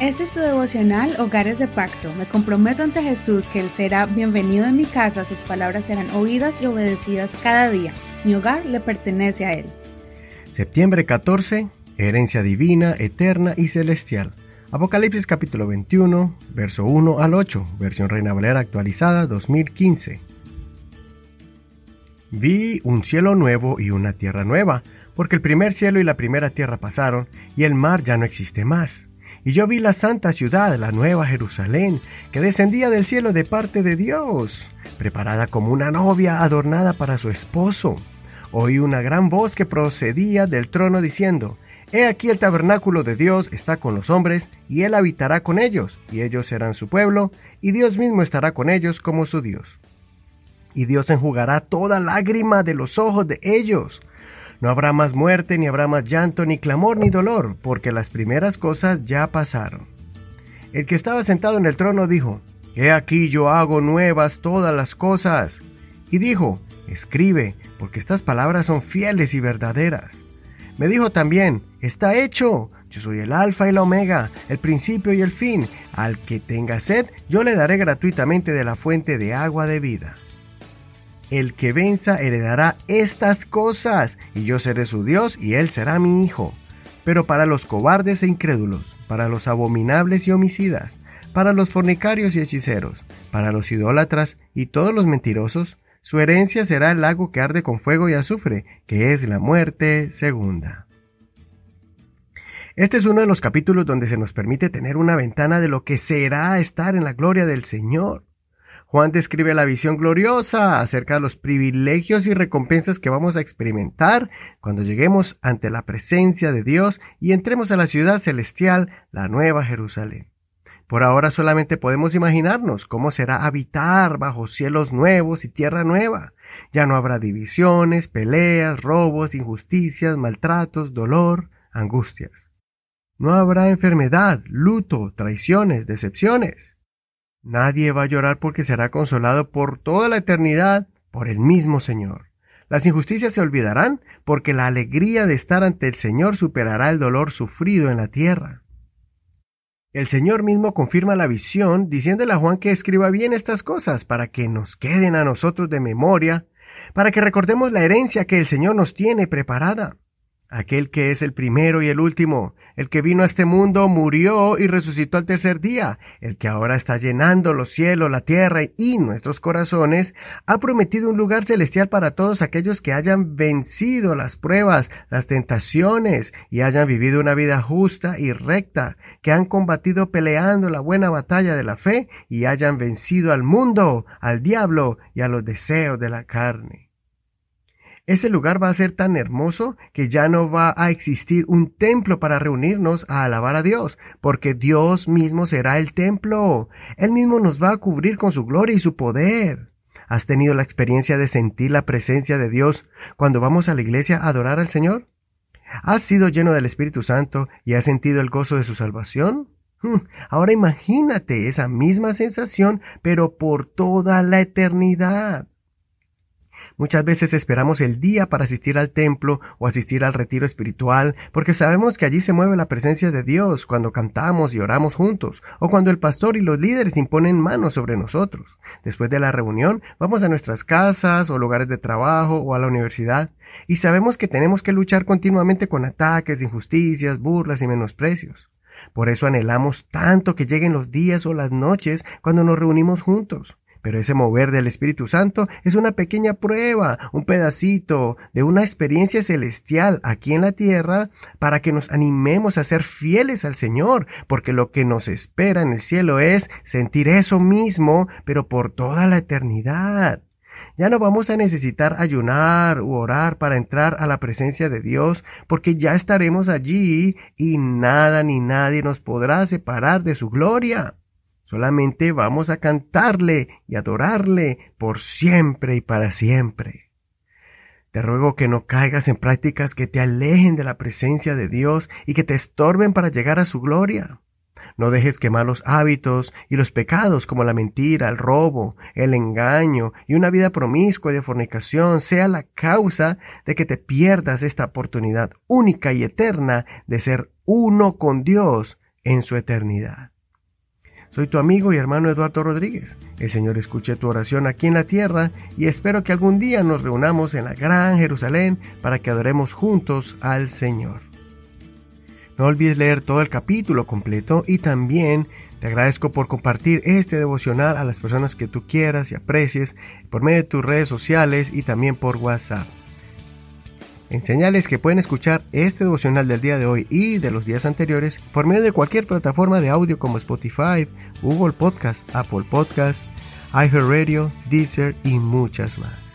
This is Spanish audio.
Este es tu devocional Hogares de Pacto. Me comprometo ante Jesús que Él será bienvenido en mi casa, sus palabras serán oídas y obedecidas cada día. Mi hogar le pertenece a Él. Septiembre 14, herencia divina, eterna y celestial. Apocalipsis capítulo 21, verso 1 al 8, versión Reina Valera actualizada 2015. Vi un cielo nuevo y una tierra nueva, porque el primer cielo y la primera tierra pasaron, y el mar ya no existe más. Y yo vi la santa ciudad, la nueva Jerusalén, que descendía del cielo de parte de Dios, preparada como una novia adornada para su esposo. Oí una gran voz que procedía del trono diciendo, He aquí el tabernáculo de Dios está con los hombres, y Él habitará con ellos, y ellos serán su pueblo, y Dios mismo estará con ellos como su Dios. Y Dios enjugará toda lágrima de los ojos de ellos no habrá más muerte, ni habrá más llanto, ni clamor, ni dolor, porque las primeras cosas ya pasaron. El que estaba sentado en el trono dijo, He aquí yo hago nuevas todas las cosas. Y dijo, Escribe, porque estas palabras son fieles y verdaderas. Me dijo también, Está hecho, yo soy el alfa y la omega, el principio y el fin. Al que tenga sed, yo le daré gratuitamente de la fuente de agua de vida. El que venza heredará estas cosas, y yo seré su Dios, y él será mi hijo. Pero para los cobardes e incrédulos, para los abominables y homicidas, para los fornicarios y hechiceros, para los idólatras y todos los mentirosos, su herencia será el lago que arde con fuego y azufre, que es la muerte segunda. Este es uno de los capítulos donde se nos permite tener una ventana de lo que será estar en la gloria del Señor. Juan describe la visión gloriosa acerca de los privilegios y recompensas que vamos a experimentar cuando lleguemos ante la presencia de Dios y entremos a la ciudad celestial, la Nueva Jerusalén. Por ahora solamente podemos imaginarnos cómo será habitar bajo cielos nuevos y tierra nueva. Ya no habrá divisiones, peleas, robos, injusticias, maltratos, dolor, angustias. No habrá enfermedad, luto, traiciones, decepciones. Nadie va a llorar porque será consolado por toda la eternidad por el mismo Señor. Las injusticias se olvidarán porque la alegría de estar ante el Señor superará el dolor sufrido en la tierra. El Señor mismo confirma la visión diciéndole a Juan que escriba bien estas cosas para que nos queden a nosotros de memoria, para que recordemos la herencia que el Señor nos tiene preparada aquel que es el primero y el último, el que vino a este mundo, murió y resucitó al tercer día, el que ahora está llenando los cielos, la tierra y nuestros corazones, ha prometido un lugar celestial para todos aquellos que hayan vencido las pruebas, las tentaciones y hayan vivido una vida justa y recta, que han combatido peleando la buena batalla de la fe y hayan vencido al mundo, al diablo y a los deseos de la carne. Ese lugar va a ser tan hermoso que ya no va a existir un templo para reunirnos a alabar a Dios, porque Dios mismo será el templo. Él mismo nos va a cubrir con su gloria y su poder. ¿Has tenido la experiencia de sentir la presencia de Dios cuando vamos a la iglesia a adorar al Señor? ¿Has sido lleno del Espíritu Santo y has sentido el gozo de su salvación? Hmm, ahora imagínate esa misma sensación, pero por toda la eternidad. Muchas veces esperamos el día para asistir al templo o asistir al retiro espiritual, porque sabemos que allí se mueve la presencia de Dios cuando cantamos y oramos juntos, o cuando el pastor y los líderes imponen manos sobre nosotros. Después de la reunión, vamos a nuestras casas o lugares de trabajo o a la universidad, y sabemos que tenemos que luchar continuamente con ataques, injusticias, burlas y menosprecios. Por eso anhelamos tanto que lleguen los días o las noches cuando nos reunimos juntos. Pero ese mover del Espíritu Santo es una pequeña prueba, un pedacito de una experiencia celestial aquí en la tierra para que nos animemos a ser fieles al Señor, porque lo que nos espera en el cielo es sentir eso mismo, pero por toda la eternidad. Ya no vamos a necesitar ayunar u orar para entrar a la presencia de Dios, porque ya estaremos allí y nada ni nadie nos podrá separar de su gloria. Solamente vamos a cantarle y adorarle por siempre y para siempre. Te ruego que no caigas en prácticas que te alejen de la presencia de Dios y que te estorben para llegar a su gloria. No dejes que malos hábitos y los pecados como la mentira, el robo, el engaño y una vida promiscua de fornicación sea la causa de que te pierdas esta oportunidad única y eterna de ser uno con Dios en su eternidad. Soy tu amigo y hermano Eduardo Rodríguez. El Señor escuche tu oración aquí en la tierra y espero que algún día nos reunamos en la gran Jerusalén para que adoremos juntos al Señor. No olvides leer todo el capítulo completo y también te agradezco por compartir este devocional a las personas que tú quieras y aprecies por medio de tus redes sociales y también por WhatsApp. Enseñales que pueden escuchar este devocional del día de hoy y de los días anteriores por medio de cualquier plataforma de audio como Spotify, Google Podcast, Apple Podcast, iHeartRadio, Deezer y muchas más.